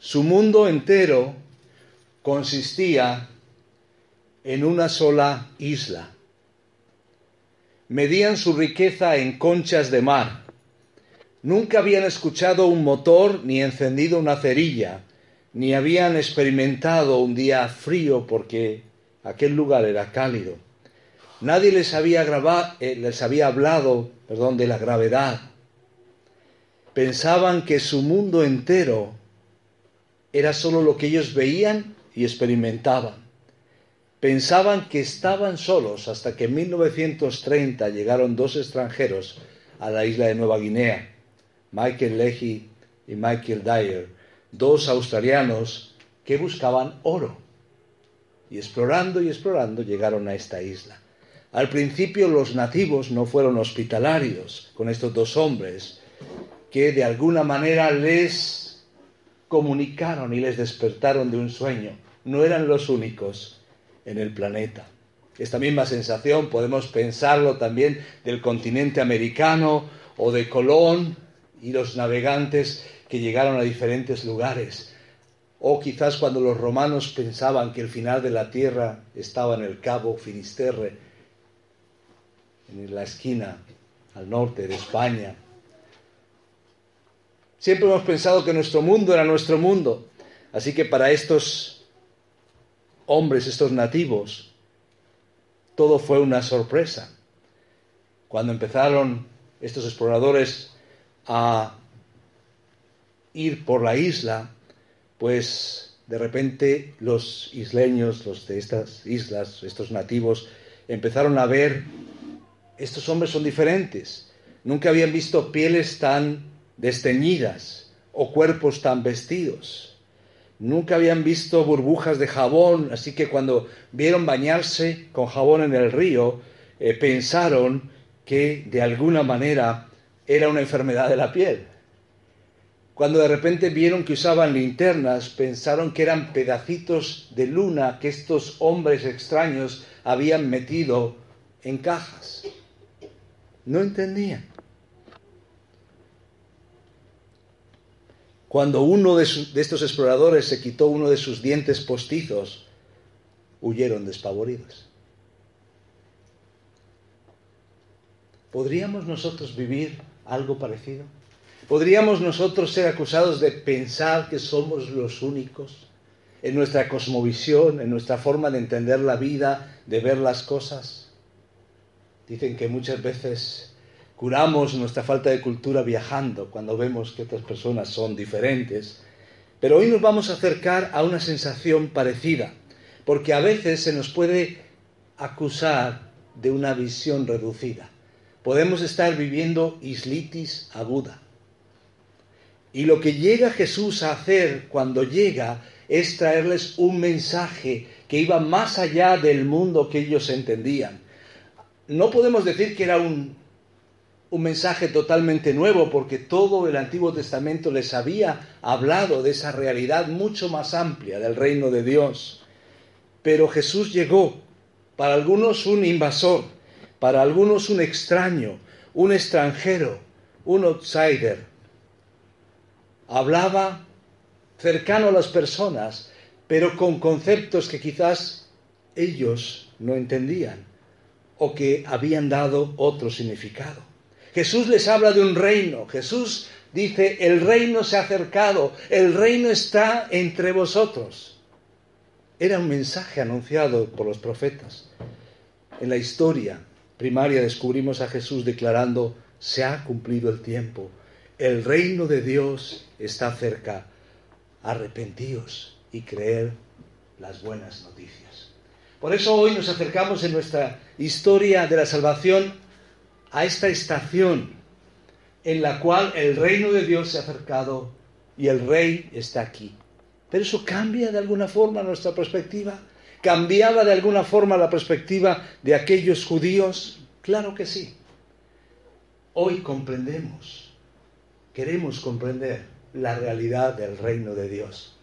Su mundo entero consistía en una sola isla. Medían su riqueza en conchas de mar. Nunca habían escuchado un motor ni encendido una cerilla, ni habían experimentado un día frío porque aquel lugar era cálido. Nadie les había, eh, les había hablado perdón, de la gravedad. Pensaban que su mundo entero era solo lo que ellos veían y experimentaban. Pensaban que estaban solos hasta que en 1930 llegaron dos extranjeros a la isla de Nueva Guinea, Michael Leahy y Michael Dyer, dos australianos que buscaban oro. Y explorando y explorando llegaron a esta isla. Al principio los nativos no fueron hospitalarios con estos dos hombres, que de alguna manera les comunicaron y les despertaron de un sueño. No eran los únicos en el planeta. Esta misma sensación podemos pensarlo también del continente americano o de Colón y los navegantes que llegaron a diferentes lugares. O quizás cuando los romanos pensaban que el final de la tierra estaba en el cabo Finisterre, en la esquina al norte de España, Siempre hemos pensado que nuestro mundo era nuestro mundo. Así que para estos hombres, estos nativos, todo fue una sorpresa. Cuando empezaron estos exploradores a ir por la isla, pues de repente los isleños, los de estas islas, estos nativos, empezaron a ver, estos hombres son diferentes. Nunca habían visto pieles tan desteñidas o cuerpos tan vestidos. Nunca habían visto burbujas de jabón, así que cuando vieron bañarse con jabón en el río, eh, pensaron que de alguna manera era una enfermedad de la piel. Cuando de repente vieron que usaban linternas, pensaron que eran pedacitos de luna que estos hombres extraños habían metido en cajas. No entendían. Cuando uno de, estos exploradores se quitó uno de sus dientes postizos, huyeron despavoridos. ¿Podríamos nosotros vivir algo parecido? ¿Podríamos nosotros ser acusados de pensar que somos los únicos en nuestra cosmovisión, en nuestra forma de entender la vida, de ver las cosas? Dicen que muchas veces curamos nuestra falta de cultura viajando cuando vemos que otras personas son diferentes. Pero hoy nos vamos a acercar a una sensación parecida, porque a veces se nos puede acusar de una visión reducida. Podemos estar viviendo islitis aguda. Y lo que llega Jesús a hacer cuando llega es traerles un mensaje que iba más allá del mundo que ellos entendían. No podemos decir que era un un mensaje totalmente nuevo porque todo el Antiguo Testamento les había hablado de esa realidad mucho más amplia del reino de Dios. Pero Jesús llegó, para algunos un invasor, para algunos un extraño, un extranjero, un outsider. Hablaba cercano a las personas, pero con conceptos que quizás ellos no entendían o que habían dado otro significado. Jesús les habla de un reino. Jesús dice, el reino se ha acercado, el reino está entre vosotros. Era un mensaje anunciado por los profetas. En la historia primaria descubrimos a Jesús declarando, se ha cumplido el tiempo, el reino de Dios está cerca, arrepentíos y creer las buenas noticias. Por eso hoy nos acercamos en nuestra historia de la salvación a esta estación en la cual el reino de Dios se ha acercado y el rey está aquí. Pero eso cambia de alguna forma nuestra perspectiva. ¿Cambiaba de alguna forma la perspectiva de aquellos judíos? Claro que sí. Hoy comprendemos, queremos comprender la realidad del reino de Dios.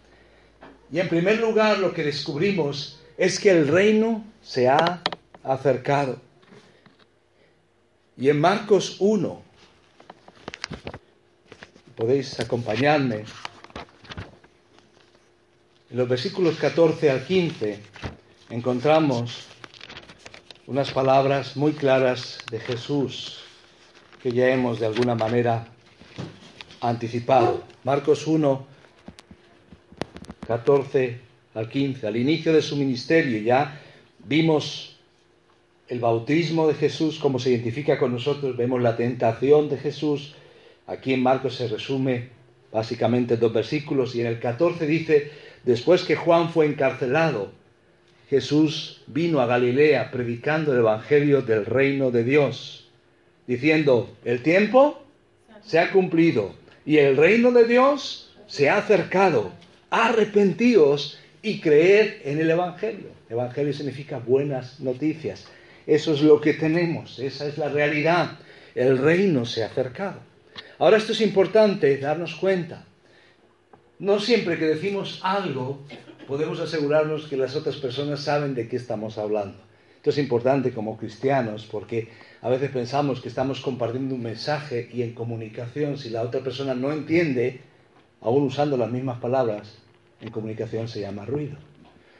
Y en primer lugar lo que descubrimos es que el reino se ha acercado. Y en Marcos 1, podéis acompañarme, en los versículos 14 al 15 encontramos unas palabras muy claras de Jesús que ya hemos de alguna manera anticipado. Marcos 1, 14 al 15. Al inicio de su ministerio ya vimos el bautismo de Jesús, como se identifica con nosotros, vemos la tentación de Jesús. Aquí en Marcos se resume básicamente dos versículos y en el 14 dice, después que Juan fue encarcelado, Jesús vino a Galilea predicando el Evangelio del reino de Dios, diciendo, el tiempo se ha cumplido y el reino de Dios se ha acercado. Arrepentíos y creer en el Evangelio. Evangelio significa buenas noticias. Eso es lo que tenemos, esa es la realidad. El reino se ha acercado. Ahora esto es importante darnos cuenta. No siempre que decimos algo podemos asegurarnos que las otras personas saben de qué estamos hablando. Esto es importante como cristianos porque a veces pensamos que estamos compartiendo un mensaje y en comunicación, si la otra persona no entiende, aún usando las mismas palabras, en comunicación se llama ruido.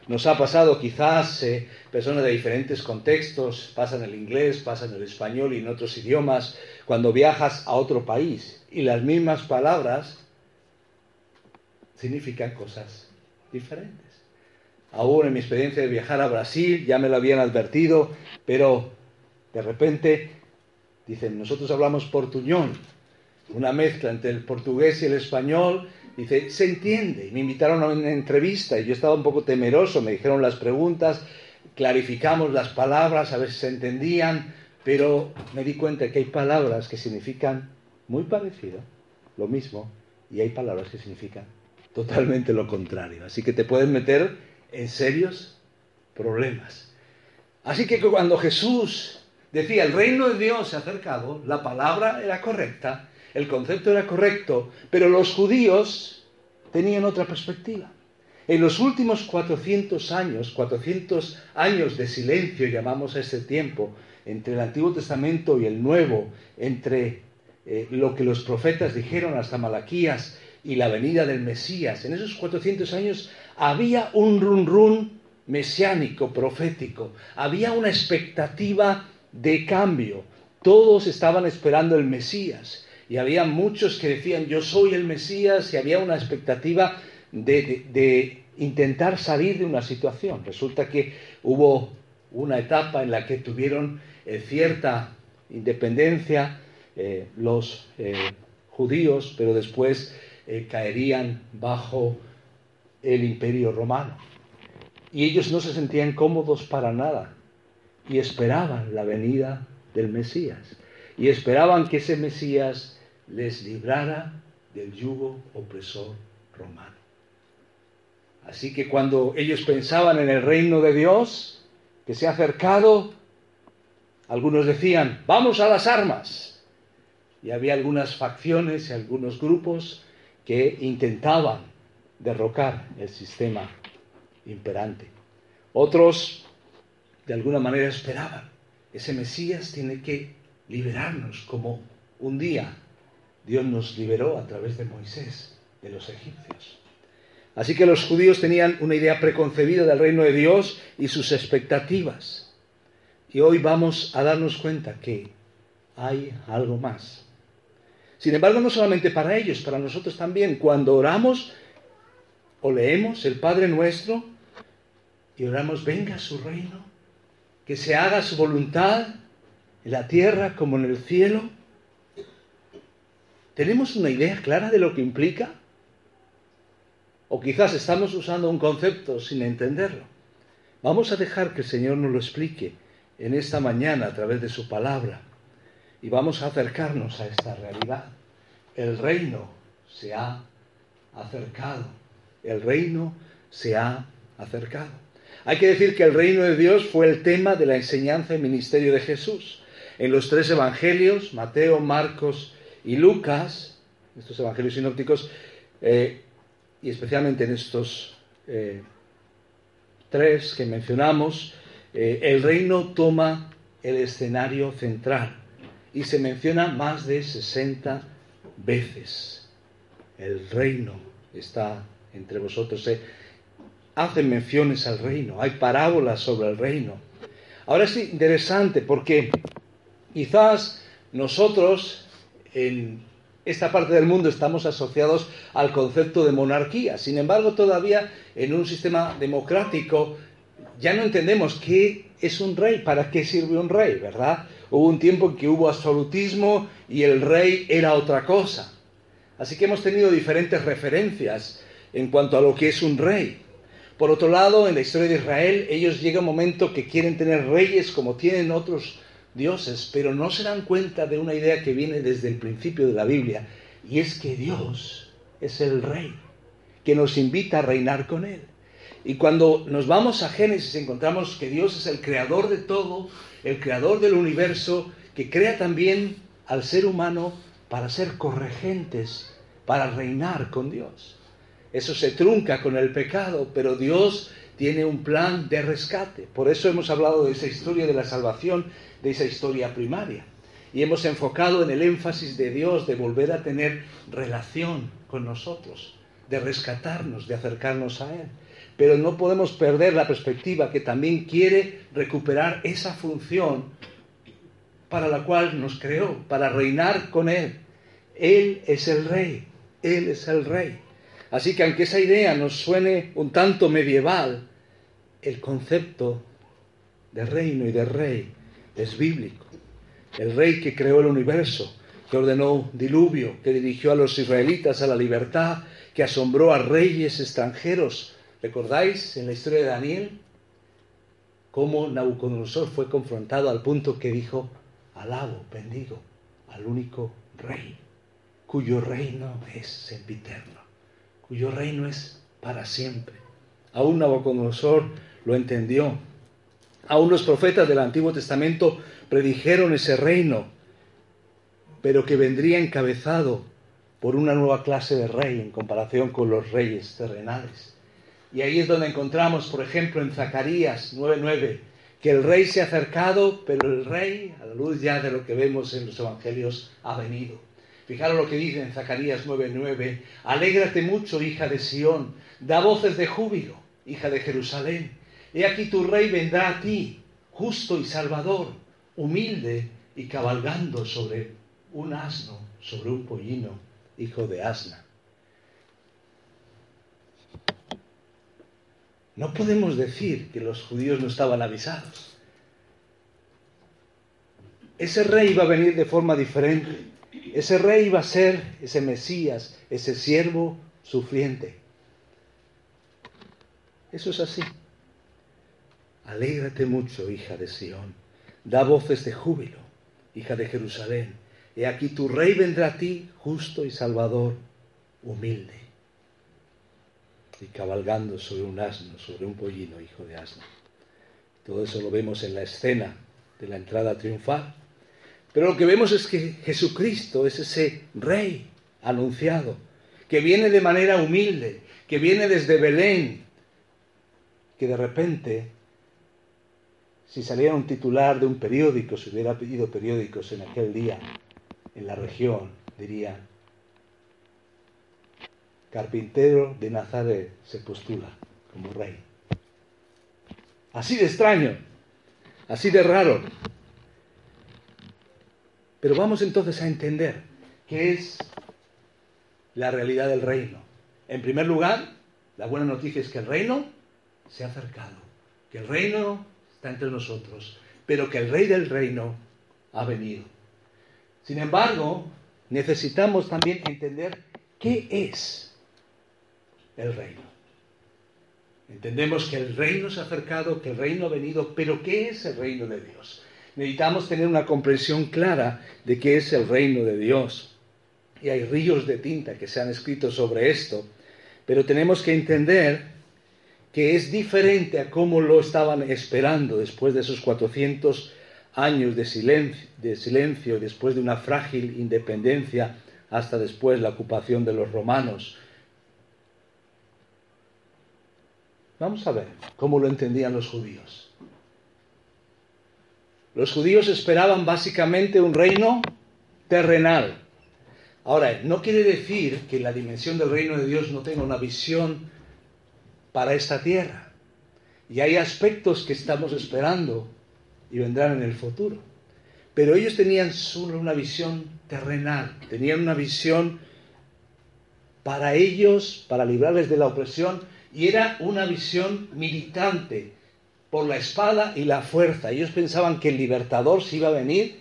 Nos ha pasado quizás eh, personas de diferentes contextos, pasan el inglés, pasan el español y en otros idiomas, cuando viajas a otro país y las mismas palabras significan cosas diferentes. Aún en mi experiencia de viajar a Brasil ya me lo habían advertido, pero de repente dicen, nosotros hablamos portuñol, una mezcla entre el portugués y el español, Dice, se entiende. Me invitaron a una entrevista y yo estaba un poco temeroso, me dijeron las preguntas, clarificamos las palabras, a ver si se entendían, pero me di cuenta que hay palabras que significan muy parecido, lo mismo, y hay palabras que significan totalmente lo contrario. Así que te pueden meter en serios problemas. Así que cuando Jesús decía el reino de Dios se ha acercado, la palabra era correcta, el concepto era correcto, pero los judíos tenían otra perspectiva. En los últimos 400 años, 400 años de silencio, llamamos a ese tiempo, entre el Antiguo Testamento y el Nuevo, entre eh, lo que los profetas dijeron hasta Malaquías y la venida del Mesías, en esos 400 años había un run run mesiánico, profético, había una expectativa de cambio, todos estaban esperando el Mesías y había muchos que decían yo soy el Mesías y había una expectativa de, intentar salir de una situación. Resulta que hubo una etapa en la que tuvieron eh, cierta independencia eh, los eh, judíos, pero después caerían bajo el imperio romano. Y ellos no se sentían cómodos para nada y esperaban la venida del Mesías. Y esperaban que ese Mesías les librara del yugo opresor romano. Así que cuando ellos pensaban en el reino de Dios, que se ha acercado, algunos decían, vamos a las armas. Y había algunas facciones y algunos grupos que intentaban derrocar el sistema imperante. Otros, de alguna manera, esperaban, ese Mesías tiene que liberarnos como un día Dios nos liberó a través de Moisés, de los egipcios. Así que los judíos tenían una idea preconcebida del reino de Dios y sus expectativas. Y hoy vamos a darnos cuenta que hay algo más. Sin embargo, no solamente para ellos, para nosotros también. Cuando oramos o leemos el Padre nuestro y oramos, venga su reino, que se haga su voluntad en la tierra como en el cielo, ¿Tenemos una idea clara de lo que implica? O quizás estamos usando un concepto sin entenderlo. Vamos a dejar que el Señor nos lo explique en esta mañana a través de su palabra. y vamos a acercarnos a esta realidad. El reino se ha acercado. El reino se ha acercado. Hay que decir que el reino de Dios fue el tema de la enseñanza y ministerio de Jesús. En los tres evangelios, Mateo, Marcos y Lucas, estos evangelios sinópticos, eh, y especialmente en estos eh, tres que mencionamos, eh, el reino toma el escenario central y se menciona más de 60 veces. El reino está entre vosotros. Se hacen menciones al reino, hay parábolas sobre el reino. Ahora es interesante porque quizás nosotros en esta parte del mundo estamos asociados al concepto de monarquía. Sin embargo, todavía en un sistema democrático ya no entendemos qué es un rey, para qué sirve un rey, ¿verdad? Hubo un tiempo en que hubo absolutismo y el rey era otra cosa. Así que hemos tenido diferentes referencias en cuanto a lo que es un rey. Por otro lado, en la historia de Israel, ellos llega un momento que quieren tener reyes como tienen otros dioses, pero no se dan cuenta de una idea que viene desde el principio de la Biblia, y es que Dios es el rey, que nos invita a reinar con él. Y cuando nos vamos a Génesis encontramos que Dios es el creador de todo, el creador del universo, que crea también al ser humano para ser corregentes, para reinar con Dios. Eso se trunca con el pecado, pero Dios tiene un plan de rescate. Por eso hemos hablado de esa historia de la salvación, de esa historia primaria. Y hemos enfocado en el énfasis de Dios de volver a tener relación con nosotros, de rescatarnos, de acercarnos a Él pero no podemos perder la perspectiva que también quiere recuperar esa función para la cual nos creó, para reinar con Él. Él es el rey, Él es el rey. Así que aunque esa idea nos suene un tanto medieval, el concepto de reino y de rey es bíblico. El rey que creó el universo, que ordenó diluvio, que dirigió a los israelitas a la libertad, que asombró a reyes extranjeros ¿Recordáis en la historia de Daniel cómo Nabucodonosor fue confrontado al punto que dijo, alabo, bendigo al único rey, cuyo reino es sempiterno, cuyo reino es para siempre? Aún Nabucodonosor lo entendió. Aún los profetas del Antiguo Testamento predijeron ese reino, pero que vendría encabezado por una nueva clase de rey en comparación con los reyes terrenales. Y ahí es donde encontramos, por ejemplo, en Zacarías 9:9, que el rey se ha acercado, pero el rey, a la luz ya de lo que vemos en los evangelios, ha venido. Fijaros lo que dice en Zacarías 9:9, alégrate mucho, hija de Sión, da voces de júbilo, hija de Jerusalén. He aquí tu rey vendrá a ti, justo y salvador, humilde y cabalgando sobre un asno, sobre un pollino, hijo de asna. No podemos decir que los judíos no estaban avisados. Ese rey iba a venir de forma diferente. Ese rey iba a ser ese Mesías, ese siervo sufriente. Eso es así. Alégrate mucho, hija de Sión. Da voces de júbilo, hija de Jerusalén. He aquí tu rey vendrá a ti, justo y salvador, humilde y cabalgando sobre un asno, sobre un pollino, hijo de asno. Todo eso lo vemos en la escena de la entrada triunfal. Pero lo que vemos es que Jesucristo es ese rey anunciado, que viene de manera humilde, que viene desde Belén, que de repente, si saliera un titular de un periódico, si hubiera pedido periódicos en aquel día en la región, diría, carpintero de Nazaret se postula como rey. Así de extraño, así de raro. Pero vamos entonces a entender qué es la realidad del reino. En primer lugar, la buena noticia es que el reino se ha acercado, que el reino está entre nosotros, pero que el rey del reino ha venido. Sin embargo, necesitamos también entender qué es el reino. Entendemos que el reino se ha acercado, que el reino ha venido, pero ¿qué es el reino de Dios? Necesitamos tener una comprensión clara de qué es el reino de Dios. Y hay ríos de tinta que se han escrito sobre esto, pero tenemos que entender que es diferente a cómo lo estaban esperando después de esos 400 años de silencio, de silencio, después de una frágil independencia, hasta después la ocupación de los romanos. Vamos a ver cómo lo entendían los judíos. Los judíos esperaban básicamente un reino terrenal. Ahora, no quiere decir que la dimensión del reino de Dios no tenga una visión para esta tierra. Y hay aspectos que estamos esperando y vendrán en el futuro. Pero ellos tenían solo una visión terrenal, tenían una visión para ellos, para librarles de la opresión, y era una visión militante por la espada y la fuerza. Ellos pensaban que el libertador, si iba a venir,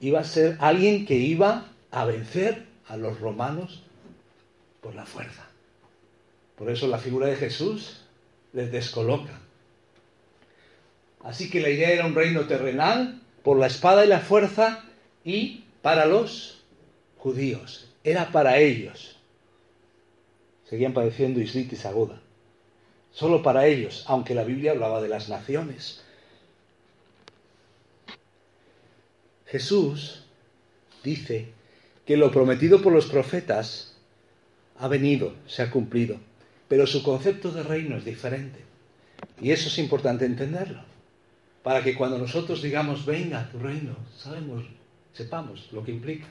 iba a ser alguien que iba a vencer a los romanos por la fuerza. Por eso la figura de Jesús les descoloca. Así que la idea era un reino terrenal por la espada y la fuerza y para los judíos. Era para ellos. Seguían padeciendo islitis aguda. Solo para ellos, aunque la Biblia hablaba de las naciones. Jesús dice que lo prometido por los profetas ha venido, se ha cumplido, pero su concepto de reino es diferente. Y eso es importante entenderlo para que cuando nosotros digamos, venga tu reino, sabemos, sepamos lo que implica.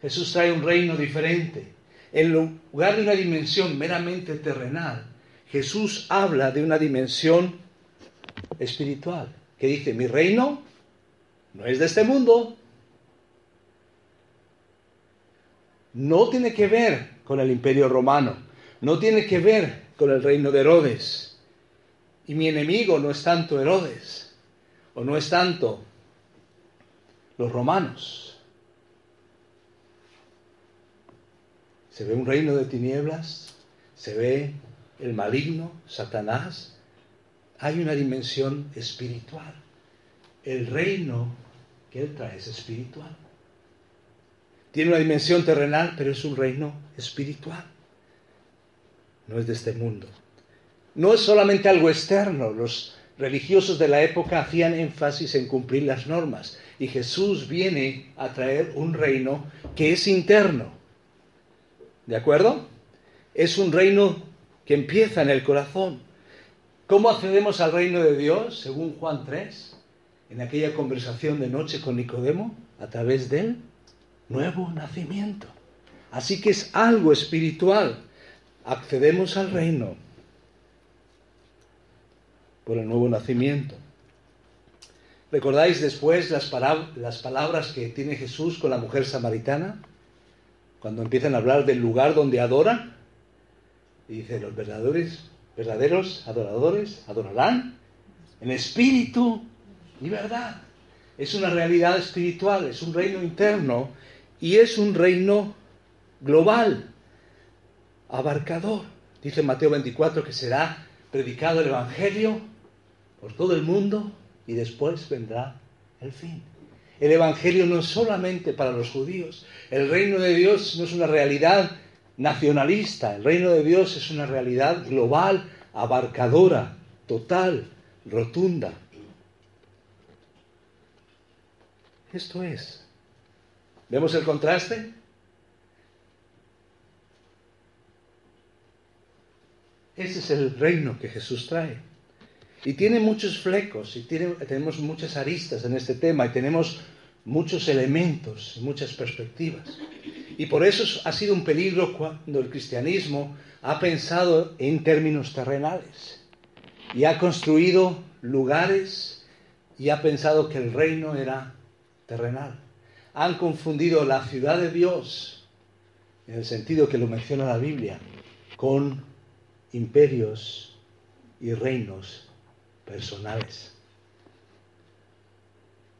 Jesús trae un reino diferente. En lugar de una dimensión meramente terrenal, Jesús habla de una dimensión espiritual, que dice, mi reino no es de este mundo, no tiene que ver con el imperio romano, no tiene que ver con el reino de Herodes, y mi enemigo no es tanto Herodes, o no es tanto los romanos. Se ve un reino de tinieblas, se ve el maligno, Satanás. Hay una dimensión espiritual. El reino que él trae es espiritual. Tiene una dimensión terrenal, pero es un reino espiritual. No es de este mundo no es solamente algo externo. Los religiosos de la época hacían énfasis en cumplir las normas y Jesús viene a traer un reino que es interno. ¿De acuerdo? Es un reino que empieza en el corazón. ¿Cómo accedemos al reino de Dios, según Juan 3, en aquella conversación de noche con Nicodemo? A través del nuevo nacimiento. Así que es algo espiritual. Accedemos al reino por el nuevo nacimiento. ¿Recordáis después las, palabras que tiene Jesús con la mujer samaritana? Cuando empiezan a hablar del lugar donde adora. Y dice, los verdaderos, verdaderos adoradores adorarán en espíritu y verdad. Es una realidad espiritual, es un reino interno y es un reino global, abarcador. Dice Mateo 24 que será predicado el Evangelio por todo el mundo y después vendrá el fin. El Evangelio no es solamente para los judíos. El reino de Dios no es una realidad nacionalista. El reino de Dios es una realidad global, abarcadora, total, rotunda. Esto es. ¿Vemos el contraste? Ese es el reino que Jesús trae. Y tiene muchos flecos y tenemos muchas aristas en este tema y tenemos muchos elementos muchas perspectivas. Y por eso ha sido un peligro cuando el cristianismo ha pensado en términos terrenales y ha construido lugares y ha pensado que el reino era terrenal. Han confundido la ciudad de Dios, en el sentido que lo menciona la Biblia, con imperios y reinos personales.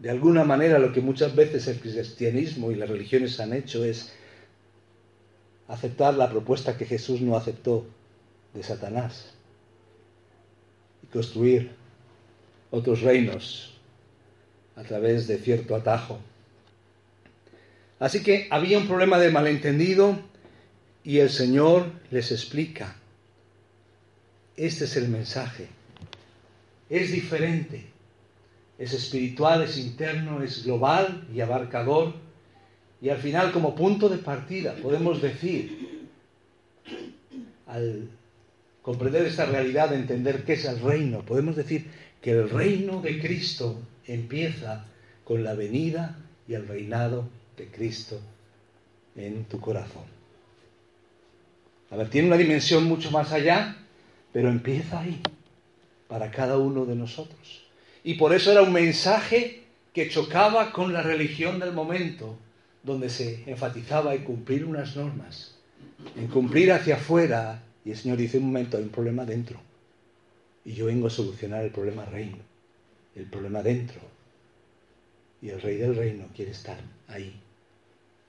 De alguna manera lo que muchas veces el cristianismo y las religiones han hecho es aceptar la propuesta que Jesús no aceptó de Satanás y construir otros reinos a través de cierto atajo. Así que había un problema de malentendido y el Señor les explica. Este es el mensaje. Es diferente. Es espiritual, es interno, es global y abarcador. Y al final, como punto de partida, podemos decir, al comprender esta realidad, de entender qué es el reino, podemos decir que el reino de Cristo empieza con la venida y el reinado de Cristo en tu corazón. A ver, tiene una dimensión mucho más allá, pero empieza ahí, para cada uno de nosotros. Y por eso era un mensaje que chocaba con la religión del momento, donde se enfatizaba en cumplir unas normas, en cumplir hacia afuera. Y el Señor dice, un momento, hay un problema dentro. Y yo vengo a solucionar el problema reino, el problema dentro. Y el rey del reino quiere estar ahí.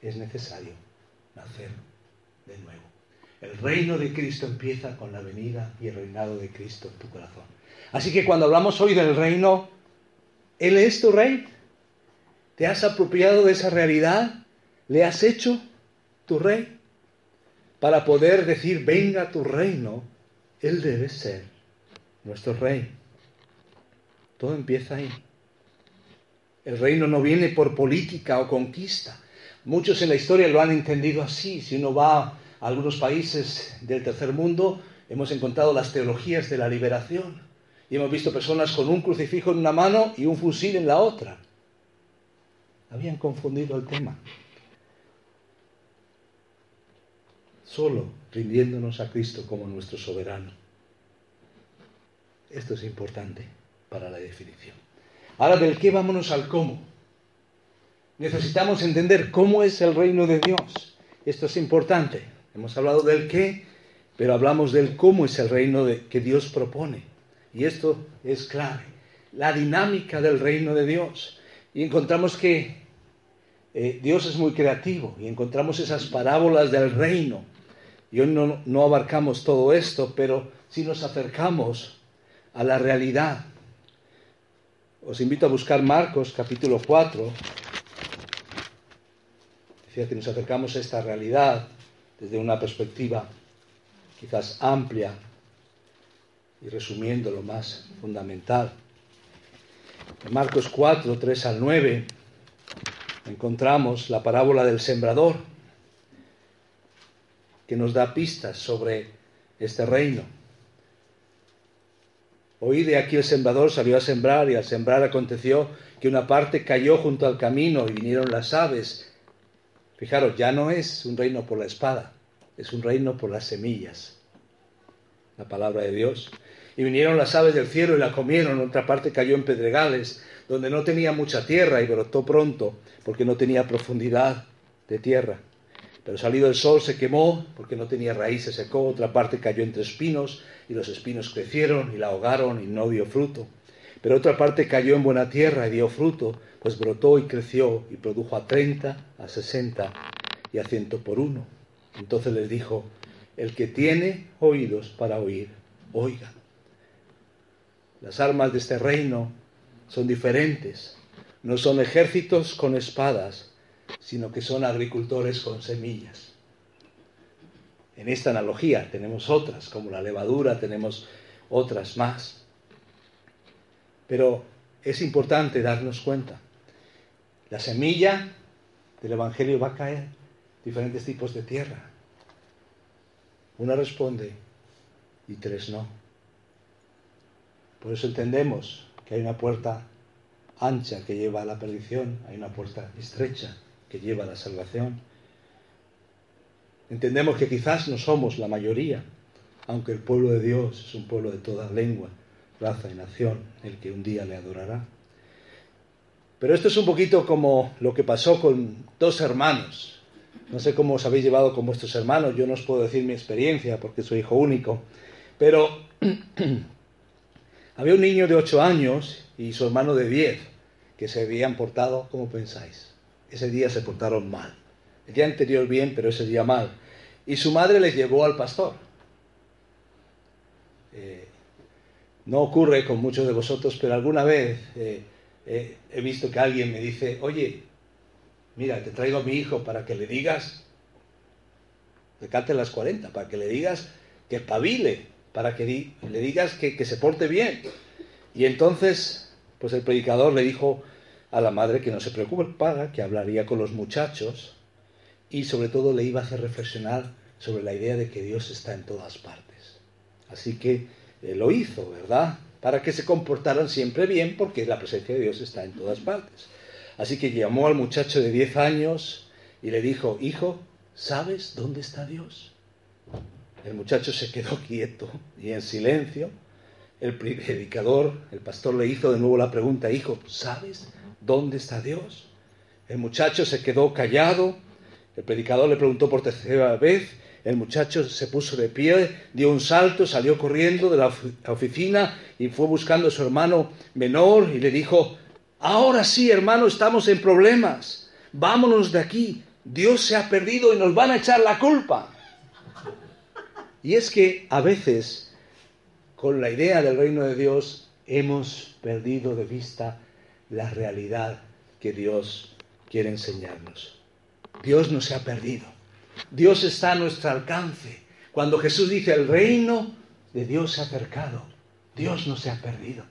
Es necesario nacer de nuevo. El reino de Cristo empieza con la venida y el reinado de Cristo en tu corazón. Así que cuando hablamos hoy del reino, Él es tu rey. ¿Te has apropiado de esa realidad? ¿Le has hecho tu rey? Para poder decir, venga tu reino, Él debe ser nuestro rey. Todo empieza ahí. El reino no viene por política o conquista. Muchos en la historia lo han entendido así. Si uno va a algunos países del tercer mundo, hemos encontrado las teologías de la liberación. Y hemos visto personas con un crucifijo en una mano y un fusil en la otra. Habían confundido el tema. Solo rindiéndonos a Cristo como nuestro soberano. Esto es importante para la definición. Ahora del qué vámonos al cómo. Necesitamos entender cómo es el reino de Dios. Esto es importante. Hemos hablado del qué, pero hablamos del cómo es el reino que Dios propone. Y esto es clave. La dinámica del reino de Dios. Y encontramos que eh, Dios es muy creativo y encontramos esas parábolas del reino. Y hoy no, abarcamos todo esto, pero si nos acercamos a la realidad. Os invito a buscar Marcos capítulo 4. Decía que nos acercamos a esta realidad desde una perspectiva quizás amplia y resumiendo lo más fundamental. En Marcos 4, 3 al 9 encontramos la parábola del sembrador que nos da pistas sobre este reino. Oí de aquí el sembrador salió a sembrar y al sembrar aconteció que una parte cayó junto al camino y vinieron las aves. Fijaros, ya no es un reino por la espada, es un reino por las semillas. La palabra de Dios. Y vinieron las aves del cielo y la comieron. Otra parte cayó en pedregales, donde no tenía mucha tierra y brotó pronto, porque no tenía profundidad de tierra. Pero salido el sol se quemó, porque no tenía raíz, se secó. Otra parte cayó entre espinos y los espinos crecieron y la ahogaron y no dio fruto. Pero otra parte cayó en buena tierra y dio fruto, pues brotó y creció y produjo a treinta, a sesenta y a ciento por uno. Entonces les dijo, el que tiene oídos para oír, oiga. Las armas de este reino son diferentes. No son ejércitos con espadas, sino que son agricultores con semillas. En esta analogía tenemos otras, como la levadura, tenemos otras más. Pero es importante darnos cuenta. La semilla del Evangelio va a caer en diferentes tipos de tierra. Una responde y tres no. Por eso entendemos que hay una puerta ancha que lleva a la perdición, hay una puerta estrecha que lleva a la salvación. Entendemos que quizás no somos la mayoría, aunque el pueblo de Dios es un pueblo de toda lengua, raza y nación, el que un día le adorará. Pero esto es un poquito como lo que pasó con dos hermanos. No sé cómo os habéis llevado con vuestros hermanos, yo no os puedo decir mi experiencia porque soy hijo único, pero había un niño de ocho años y su hermano de diez que se habían portado, ¿cómo pensáis? Ese día se portaron mal. El día anterior bien, pero ese día mal. Y su madre les llevó al pastor. Eh, no ocurre con muchos de vosotros, pero alguna vez eh, eh, he visto que alguien me dice, oye, mira, te traigo a mi hijo para que le digas, que cante las 40, para que le digas que espabile, para que le digas que, que se porte bien. Y entonces, pues el predicador le dijo a la madre que no se preocupe, paga, que hablaría con los muchachos y sobre todo le iba a hacer reflexionar sobre la idea de que Dios está en todas partes. Así que eh, lo hizo, ¿verdad? Para que se comportaran siempre bien porque la presencia de Dios está en todas partes. Así que llamó al muchacho de 10 años y le dijo, hijo, ¿sabes dónde está Dios? El muchacho se quedó quieto y en silencio. El predicador, el pastor le hizo de nuevo la pregunta, hijo, ¿sabes dónde está Dios? El muchacho se quedó callado. El predicador le preguntó por tercera vez. El muchacho se puso de pie, dio un salto, salió corriendo de la oficina y fue buscando a su hermano menor y le dijo, ahora sí, hermano, estamos en problemas. Vámonos de aquí. Dios se ha perdido y nos van a echar la culpa. Y es que a veces, con la idea del reino de Dios, hemos perdido de vista la realidad que Dios quiere enseñarnos. Dios no se ha perdido. Dios está a nuestro alcance. Cuando Jesús dice el reino de Dios se ha acercado, Dios no se ha perdido.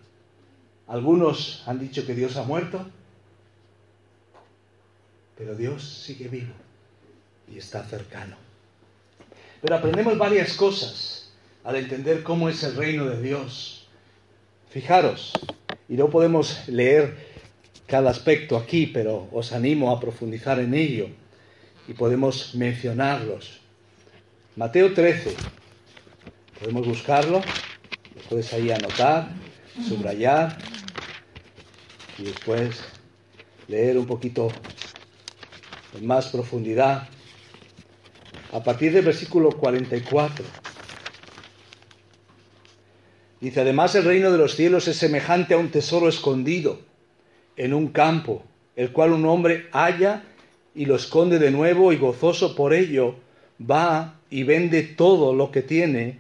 Algunos han dicho que Dios ha muerto, pero Dios sigue vivo y está cercano. Pero aprendemos varias cosas al entender cómo es el reino de Dios. Fijaros, y no podemos leer cada aspecto aquí, pero os animo a profundizar en ello y podemos mencionarlos. Mateo 13, podemos buscarlo, lo puedes ahí anotar, subrayar y después leer un poquito en más profundidad a partir del versículo 44. Dice, además el reino de los cielos es semejante a un tesoro escondido en un campo, el cual un hombre halla y lo esconde de nuevo y gozoso por ello va y vende todo lo que tiene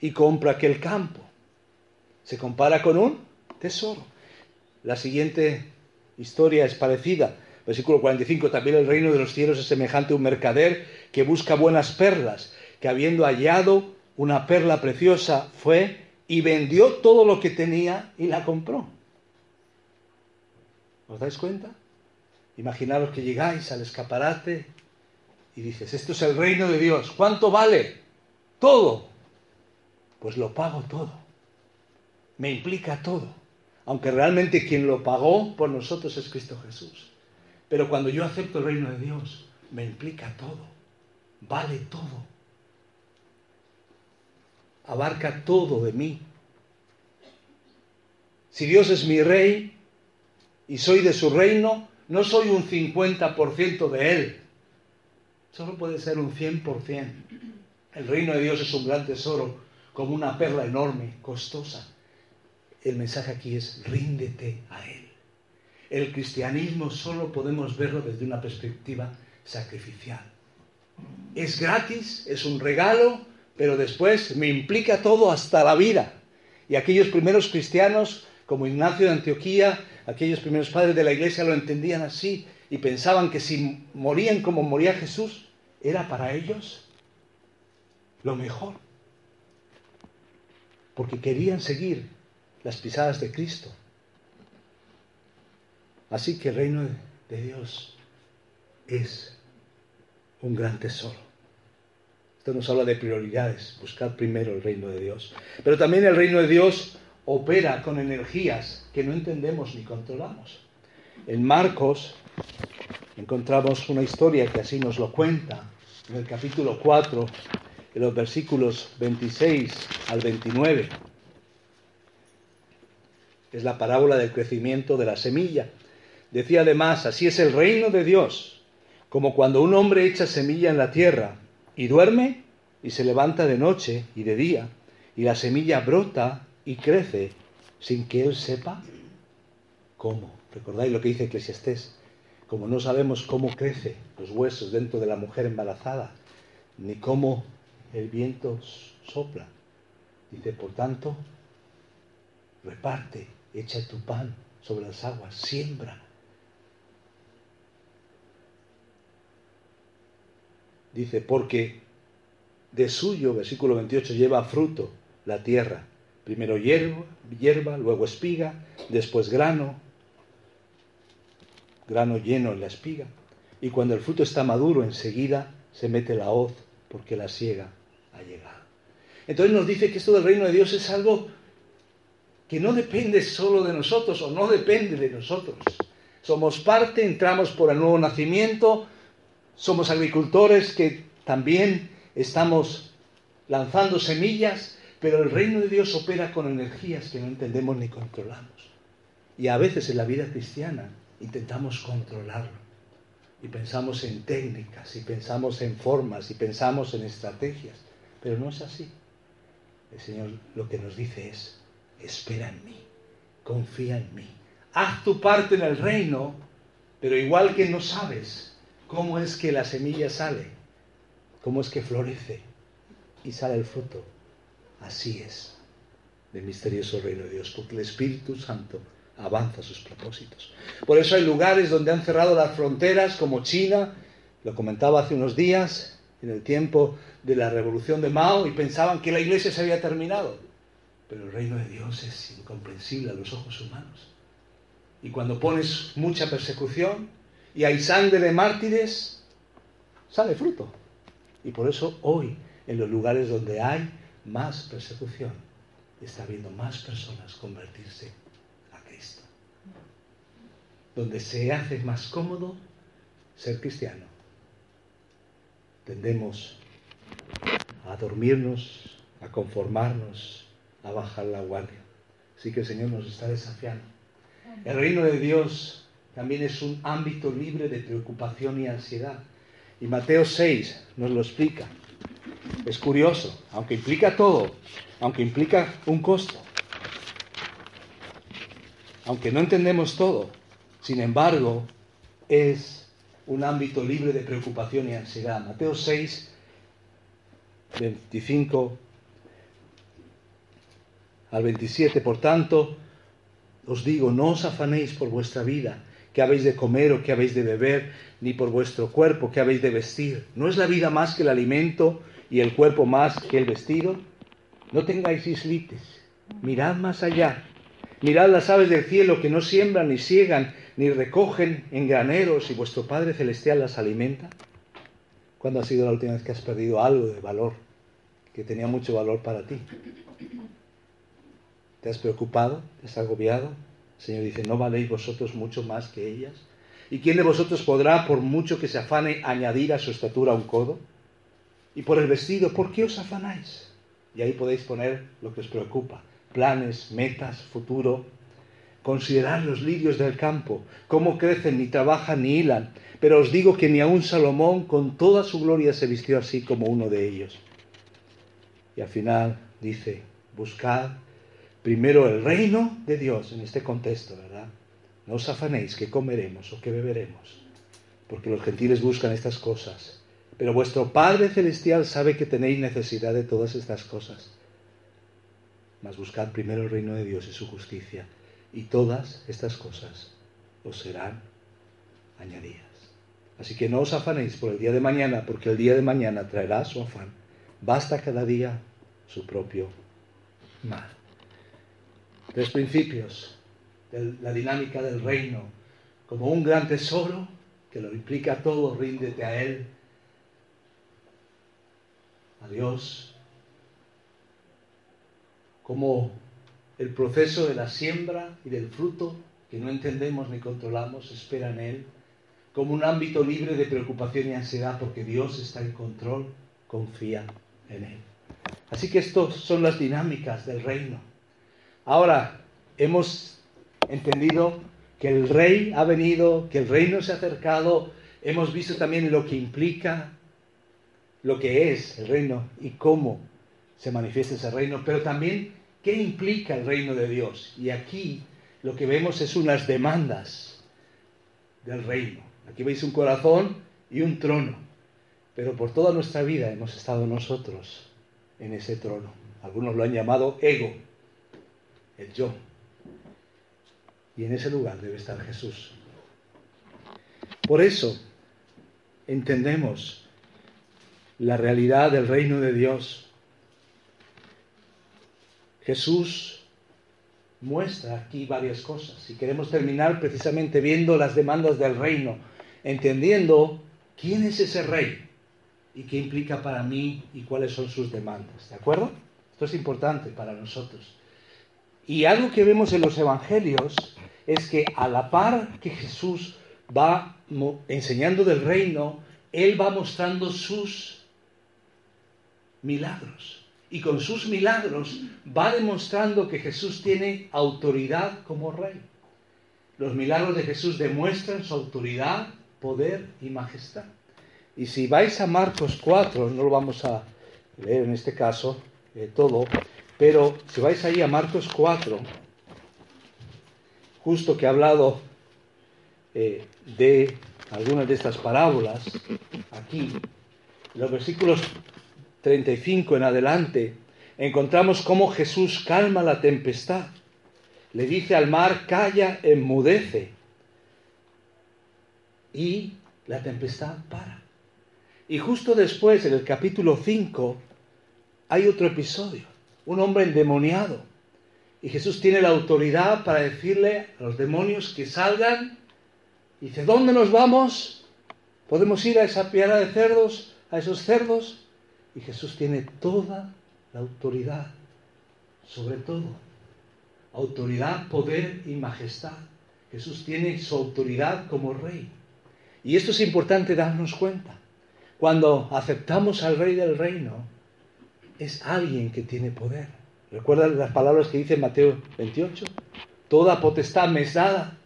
y compra aquel campo. Se compara con un tesoro. La siguiente historia es parecida. Versículo 45, también el reino de los cielos es semejante a un mercader que busca buenas perlas, que habiendo hallado una perla preciosa fue y vendió todo lo que tenía y la compró. ¿Os dais cuenta? Imaginaros que llegáis al escaparate y dices, esto es el reino de Dios, ¿cuánto vale? Todo. Pues lo pago todo. Me implica todo. Aunque realmente quien lo pagó por nosotros es Cristo Jesús. Pero cuando yo acepto el reino de Dios, me implica todo, vale todo, abarca todo de mí. Si Dios es mi rey y soy de su reino, no soy un 50% de Él, solo puede ser un 100%. El reino de Dios es un gran tesoro, como una perla enorme, costosa. El mensaje aquí es, ríndete a Él. El cristianismo solo podemos verlo desde una perspectiva sacrificial. Es gratis, es un regalo, pero después me implica todo hasta la vida. Y aquellos primeros cristianos, como Ignacio de Antioquía, aquellos primeros padres de la iglesia lo entendían así y pensaban que si morían como moría Jesús, era para ellos lo mejor. Porque querían seguir las pisadas de Cristo. Así que el reino de Dios es un gran tesoro. Esto nos habla de prioridades, buscar primero el reino de Dios. Pero también el reino de Dios opera con energías que no entendemos ni controlamos. En Marcos encontramos una historia que así nos lo cuenta, en el capítulo 4, en los versículos 26 al 29. Es la parábola del crecimiento de la semilla. Decía además, así es el reino de Dios, como cuando un hombre echa semilla en la tierra y duerme y se levanta de noche y de día, y la semilla brota y crece sin que él sepa cómo. ¿Recordáis lo que dice Eclesiastés? Como no sabemos cómo crece los huesos dentro de la mujer embarazada, ni cómo el viento sopla. Dice, por tanto, reparte, echa tu pan sobre las aguas, siembra. Dice, porque de suyo, versículo 28, lleva fruto la tierra. Primero hierba, hierba, luego espiga, después grano, grano lleno en la espiga. Y cuando el fruto está maduro, enseguida se mete la hoz, porque la siega ha llegado. Entonces nos dice que esto del reino de Dios es algo que no depende solo de nosotros o no depende de nosotros. Somos parte, entramos por el nuevo nacimiento, somos agricultores que también estamos lanzando semillas, pero el reino de Dios opera con energías que no entendemos ni controlamos. Y a veces en la vida cristiana intentamos controlarlo. Y pensamos en técnicas, y pensamos en formas, y pensamos en estrategias. Pero no es así. El Señor lo que nos dice es, espera en mí, confía en mí. Haz tu parte en el reino, pero igual que no sabes cómo es que la semilla sale, cómo es que florece y sale el fruto, así es del misterioso reino de Dios, porque el Espíritu Santo avanza sus propósitos. Por eso hay lugares donde han cerrado las fronteras, como China, lo comentaba hace unos días, en el tiempo de la revolución de Mao, y pensaban que la iglesia se había terminado. Pero el reino de Dios es incomprensible a los ojos humanos. Y cuando pones mucha persecución y hay sangre de mártires, sale fruto. Y por eso hoy, en los lugares donde hay más persecución, está habiendo más personas convertirse a Cristo. Donde se hace más cómodo ser cristiano, tendemos a dormirnos, a conformarnos, a bajar la guardia. Así que el Señor nos está desafiando. El reino de Dios también es un ámbito libre de preocupación y ansiedad. Y Mateo 6 nos lo explica. Es curioso, aunque implica todo, aunque implica un costo, aunque no entendemos todo, sin embargo, es un ámbito libre de preocupación y ansiedad. Mateo 6, 25 al 27. Por tanto, os digo, no os afanéis por vuestra vida, que habéis de comer o que habéis de beber, ni por vuestro cuerpo, que habéis de vestir. ¿No es la vida más que el alimento y el cuerpo más que el vestido? No tengáis islites, mirad más allá. Mirad las aves del cielo que no siembran ni siegan ni recogen en graneros y vuestro Padre Celestial las alimenta. ¿Cuándo ha sido la última vez que has perdido algo de valor, que tenía mucho valor para ti? ¿Te has preocupado? ¿Te has agobiado? El Señor dice, ¿no valéis vosotros mucho más que ellas? ¿Y quién de vosotros podrá, por mucho que se afane, añadir a su estatura un codo? Y por el vestido, ¿por qué os afanáis? Y ahí podéis poner lo que os preocupa, planes, metas, futuro. Considerad los lirios del campo, cómo crecen, ni trabajan, ni hilan. Pero os digo que ni aun Salomón con toda su gloria se vistió así como uno de ellos. Y al final dice, buscad primero el reino de Dios en este contexto, ¿verdad? No os afanéis que comeremos o que beberemos, porque los gentiles buscan estas cosas. Pero vuestro Padre Celestial sabe que tenéis necesidad de todas estas cosas. Mas buscad primero el reino de Dios y su justicia, y todas estas cosas os serán añadidas. Así que no os afanéis por el día de mañana, porque el día de mañana traerá su afán. Basta cada día su propio mal. Tres principios de la dinámica del reino, como un gran tesoro que lo implica todo, ríndete a Él, a Dios, como el proceso de la siembra y del fruto que no entendemos ni controlamos, espera en Él, como un ámbito libre de preocupación y ansiedad porque Dios está en control, confía en Él. Así que estas son las dinámicas del reino. Ahora, hemos entendido que el rey ha venido, que el reino se ha acercado, hemos visto también lo que implica, lo que es el reino y cómo se manifiesta ese reino, pero también qué implica el reino de Dios. Y aquí lo que vemos es unas demandas del reino. Aquí veis un corazón y un trono, pero por toda nuestra vida hemos estado nosotros en ese trono. Algunos lo han llamado ego, el yo. Y en ese lugar debe estar Jesús. Por eso entendemos la realidad del reino de Dios. Jesús muestra aquí varias cosas y queremos terminar precisamente viendo las demandas del reino, entendiendo quién es ese rey y qué implica para mí y cuáles son sus demandas. ¿De acuerdo? Esto es importante para nosotros. Y algo que vemos en los evangelios es que a la par que Jesús va enseñando del reino, Él va mostrando sus milagros. Y con sus milagros va demostrando que Jesús tiene autoridad como rey. Los milagros de Jesús demuestran su autoridad, poder y majestad. Y si vais a Marcos 4, no lo vamos a leer en este caso eh, todo, pero si vais ahí a Marcos 4, justo que ha hablado eh, de algunas de estas parábolas, aquí, los versículos 35 en adelante, encontramos cómo Jesús calma la tempestad. Le dice al mar, calla, enmudece. Y la tempestad para. Y justo después, en el capítulo 5, hay otro episodio. Un hombre endemoniado. Y Jesús tiene la autoridad para decirle a los demonios que salgan. Y dice, ¿dónde nos vamos? ¿Podemos ir a esa piara de cerdos, a esos cerdos? Y Jesús tiene toda la autoridad sobre todo. Autoridad, poder y majestad. Jesús tiene su autoridad como rey. Y esto es importante darnos cuenta. Cuando aceptamos al rey del reino, es alguien que tiene poder. ¿Recuerdan las palabras que dice Mateo 28? Toda potestad me es dada.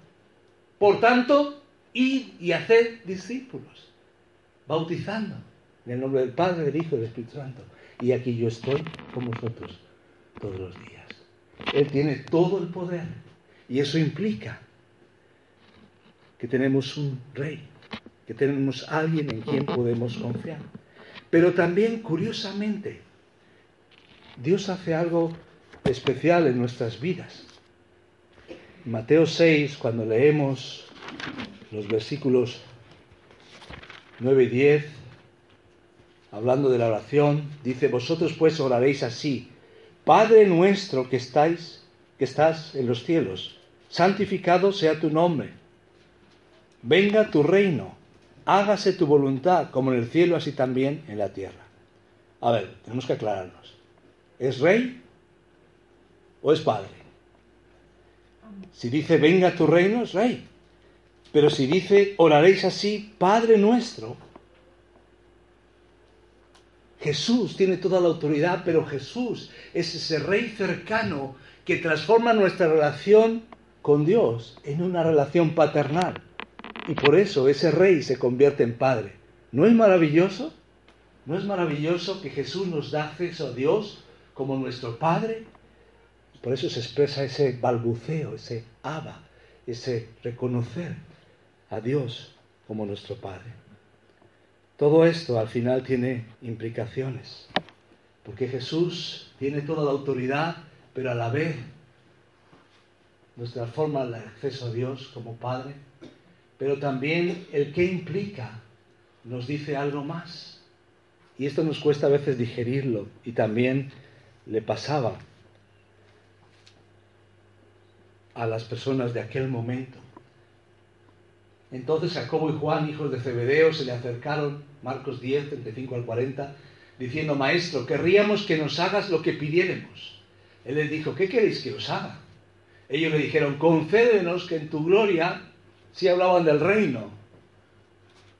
Por tanto, id y haced discípulos, bautizando en el nombre del Padre, del Hijo y del Espíritu Santo. Y aquí yo estoy con vosotros todos los días. Él tiene todo el poder. Y eso implica que tenemos un rey, que tenemos alguien en quien podemos confiar. Pero también, curiosamente, Dios hace algo especial en nuestras vidas. Mateo 6, cuando leemos los versículos 9 y 10, hablando de la oración, dice, vosotros pues oraréis así, Padre nuestro que estáis, que estás en los cielos, santificado sea tu nombre. Venga tu reino, hágase tu voluntad, como en el cielo, así también en la tierra. A ver, tenemos que aclararnos. ¿Es rey o es padre? Si dice venga tu reino, es rey. Pero si dice oraréis así, Padre nuestro, Jesús tiene toda la autoridad, pero Jesús es ese rey cercano que transforma nuestra relación con Dios en una relación paternal. Y por eso ese rey se convierte en padre. ¿No es maravilloso? ¿No es maravilloso que Jesús nos da acceso a Dios como nuestro Padre? Por eso se expresa ese balbuceo, ese aba, ese reconocer a Dios como nuestro Padre. Todo esto al final tiene implicaciones, porque Jesús tiene toda la autoridad, pero a la vez nos transforma el acceso a Dios como Padre, pero también el que implica nos dice algo más. Y esto nos cuesta a veces digerirlo y también le pasaba a las personas de aquel momento. Entonces Jacobo y Juan, hijos de Zebedeo, se le acercaron, Marcos 10, 35 al 40, diciendo, Maestro, querríamos que nos hagas lo que pidiéramos. Él les dijo, ¿qué queréis que os haga? Ellos le dijeron, concédenos que en tu gloria, sí hablaban del reino,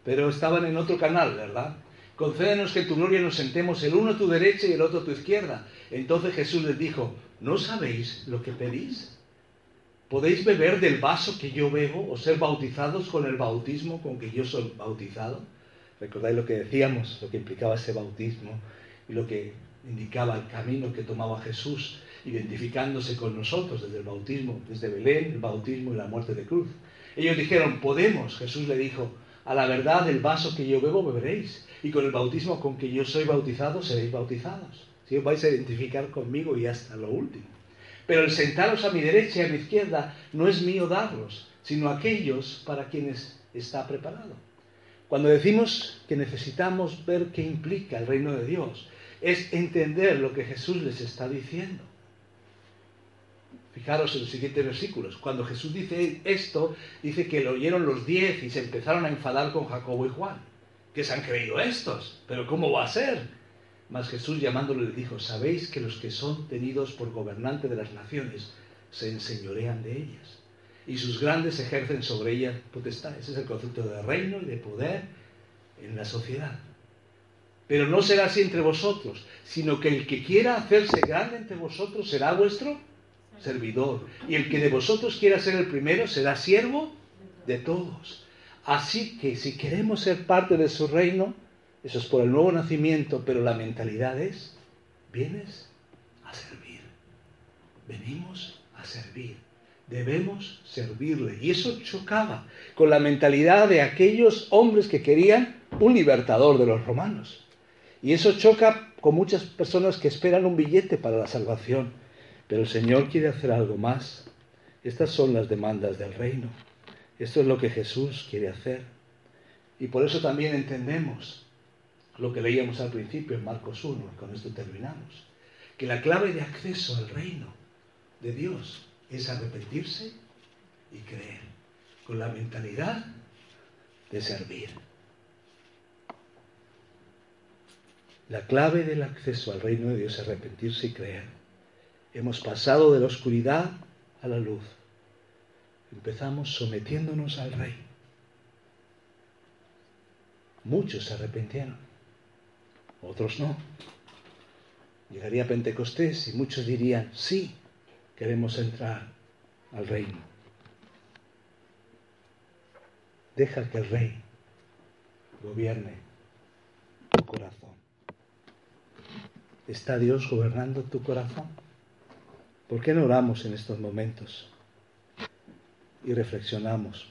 pero estaban en otro canal, ¿verdad? Concédenos que en tu gloria nos sentemos el uno a tu derecha y el otro a tu izquierda. Entonces Jesús les dijo, ¿no sabéis lo que pedís? ¿Podéis beber del vaso que yo bebo o ser bautizados con el bautismo con que yo soy bautizado? ¿Recordáis lo que decíamos, lo que implicaba ese bautismo y lo que indicaba el camino que tomaba Jesús, identificándose con nosotros desde el bautismo, desde Belén, el bautismo y la muerte de cruz? Ellos dijeron, podemos. Jesús le dijo, a la verdad del vaso que yo bebo beberéis y con el bautismo con que yo soy bautizado seréis bautizados. Si os vais a identificar conmigo y hasta lo último. Pero el sentaros a mi derecha y a mi izquierda no es mío darlos, sino aquellos para quienes está preparado. Cuando decimos que necesitamos ver qué implica el reino de Dios, es entender lo que Jesús les está diciendo. Fijaros en los siguientes versículos. Cuando Jesús dice esto, dice que lo oyeron los diez y se empezaron a enfadar con Jacobo y Juan. Que se han creído estos, pero ¿cómo va a ser? Mas Jesús llamándole le dijo, ¿sabéis que los que son tenidos por gobernante de las naciones se enseñorean de ellas? Y sus grandes ejercen sobre ellas potestad. Ese es el concepto de reino y de poder en la sociedad. Pero no será así entre vosotros, sino que el que quiera hacerse grande entre vosotros será vuestro servidor. Y el que de vosotros quiera ser el primero será siervo de todos. Así que si queremos ser parte de su reino, eso es por el nuevo nacimiento, pero la mentalidad es, vienes a servir. Venimos a servir. Debemos servirle. Y eso chocaba con la mentalidad de aquellos hombres que querían un libertador de los romanos. Y eso choca con muchas personas que esperan un billete para la salvación. Pero el Señor quiere hacer algo más. Estas son las demandas del reino. Esto es lo que Jesús quiere hacer. Y por eso también entendemos lo que leíamos al principio en Marcos 1, y con esto terminamos, que la clave de acceso al reino de Dios es arrepentirse y creer, con la mentalidad de servir. La clave del acceso al reino de Dios es arrepentirse y creer. Hemos pasado de la oscuridad a la luz. Empezamos sometiéndonos al rey. Muchos se arrepintieron otros no. Llegaría Pentecostés y muchos dirían, sí, queremos entrar al reino. Deja que el rey gobierne tu corazón. ¿Está Dios gobernando tu corazón? ¿Por qué no oramos en estos momentos y reflexionamos?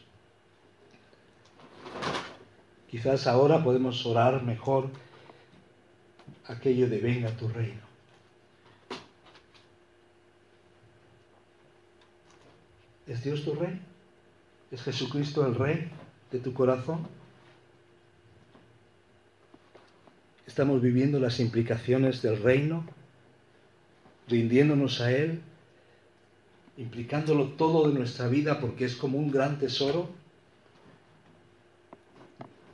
Quizás ahora podemos orar mejor aquello de venga tu reino. ¿Es Dios tu rey? ¿Es Jesucristo el rey de tu corazón? ¿Estamos viviendo las implicaciones del reino? ¿Rindiéndonos a Él? ¿Implicándolo todo de nuestra vida porque es como un gran tesoro?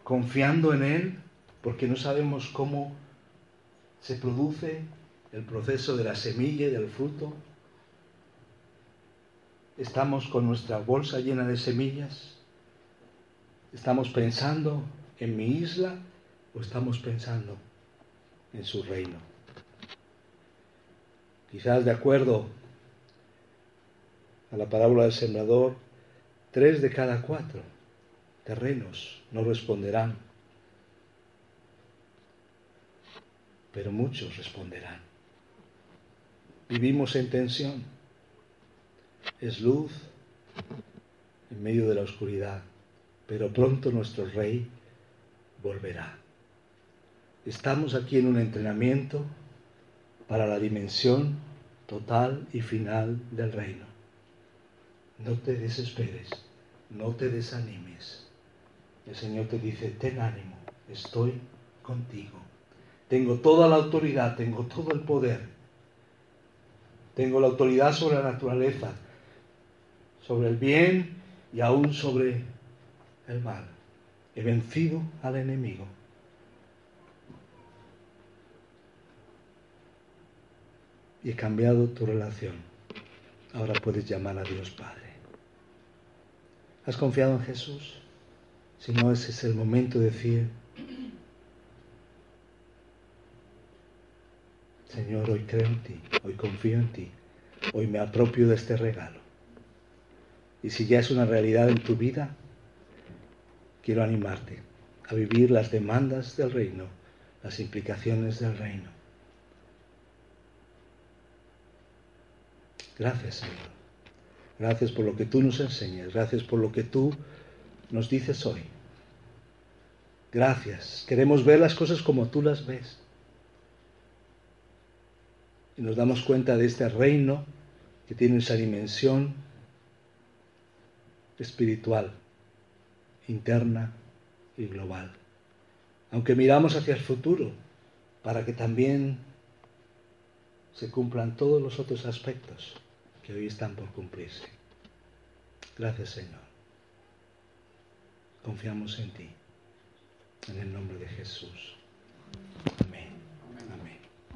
¿Confiando en Él porque no sabemos cómo se produce el proceso de la semilla y del fruto. Estamos con nuestra bolsa llena de semillas. ¿Estamos pensando en mi isla o estamos pensando en su reino? Quizás de acuerdo a la parábola del sembrador, tres de cada cuatro terrenos no responderán pero muchos responderán. Vivimos en tensión. Es luz en medio de la oscuridad, pero pronto nuestro rey volverá. Estamos aquí en un entrenamiento para la dimensión total y final del reino. No te desesperes, no te desanimes. El Señor te dice, ten ánimo, estoy contigo. Tengo toda la autoridad, tengo todo el poder. Tengo la autoridad sobre la naturaleza, sobre el bien y aún sobre el mal. He vencido al enemigo. Y he cambiado tu relación. Ahora puedes llamar a Dios Padre. ¿Has confiado en Jesús? Si no, ese es el momento de decir, Señor, hoy creo en ti, hoy confío en ti, hoy me apropio de este regalo. Y si ya es una realidad en tu vida, quiero animarte a vivir las demandas del reino, las implicaciones del reino. Gracias, Señor. Gracias por lo que tú nos enseñas. Gracias por lo que tú nos dices hoy. Gracias. Queremos ver las cosas como tú las ves y nos damos cuenta de este reino que tiene esa dimensión espiritual, interna y global. Aunque miramos hacia el futuro para que también se cumplan todos los otros aspectos que hoy están por cumplirse. Gracias Señor. Confiamos en ti. En el nombre de Jesús.